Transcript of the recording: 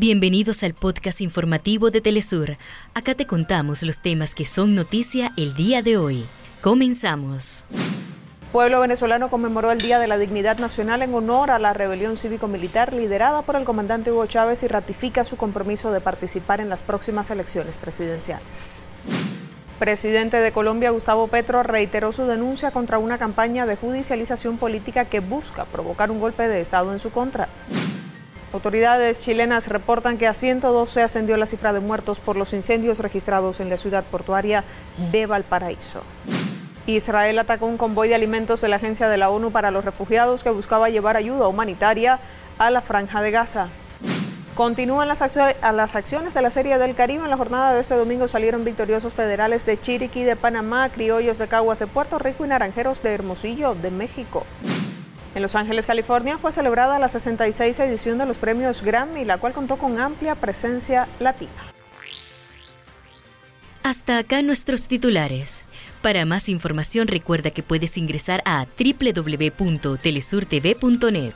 Bienvenidos al podcast informativo de Telesur. Acá te contamos los temas que son noticia el día de hoy. Comenzamos. Pueblo venezolano conmemoró el Día de la Dignidad Nacional en honor a la rebelión cívico-militar liderada por el comandante Hugo Chávez y ratifica su compromiso de participar en las próximas elecciones presidenciales. Presidente de Colombia, Gustavo Petro, reiteró su denuncia contra una campaña de judicialización política que busca provocar un golpe de Estado en su contra. Autoridades chilenas reportan que a 112 ascendió la cifra de muertos por los incendios registrados en la ciudad portuaria de Valparaíso. Israel atacó un convoy de alimentos de la Agencia de la ONU para los Refugiados que buscaba llevar ayuda humanitaria a la franja de Gaza. Continúan las, las, acciones de la Serie del Caribe. En la jornada de este domingo salieron victoriosos federales de Chiriquí, de Panamá, criollos de Caguas de Puerto Rico y naranjeros de Hermosillo, de México. En Los Ángeles, California, fue celebrada la 66 edición de los premios Grammy, la cual contó con amplia presencia latina. Hasta acá nuestros titulares. Para más información recuerda que puedes ingresar a www.telesurtv.net.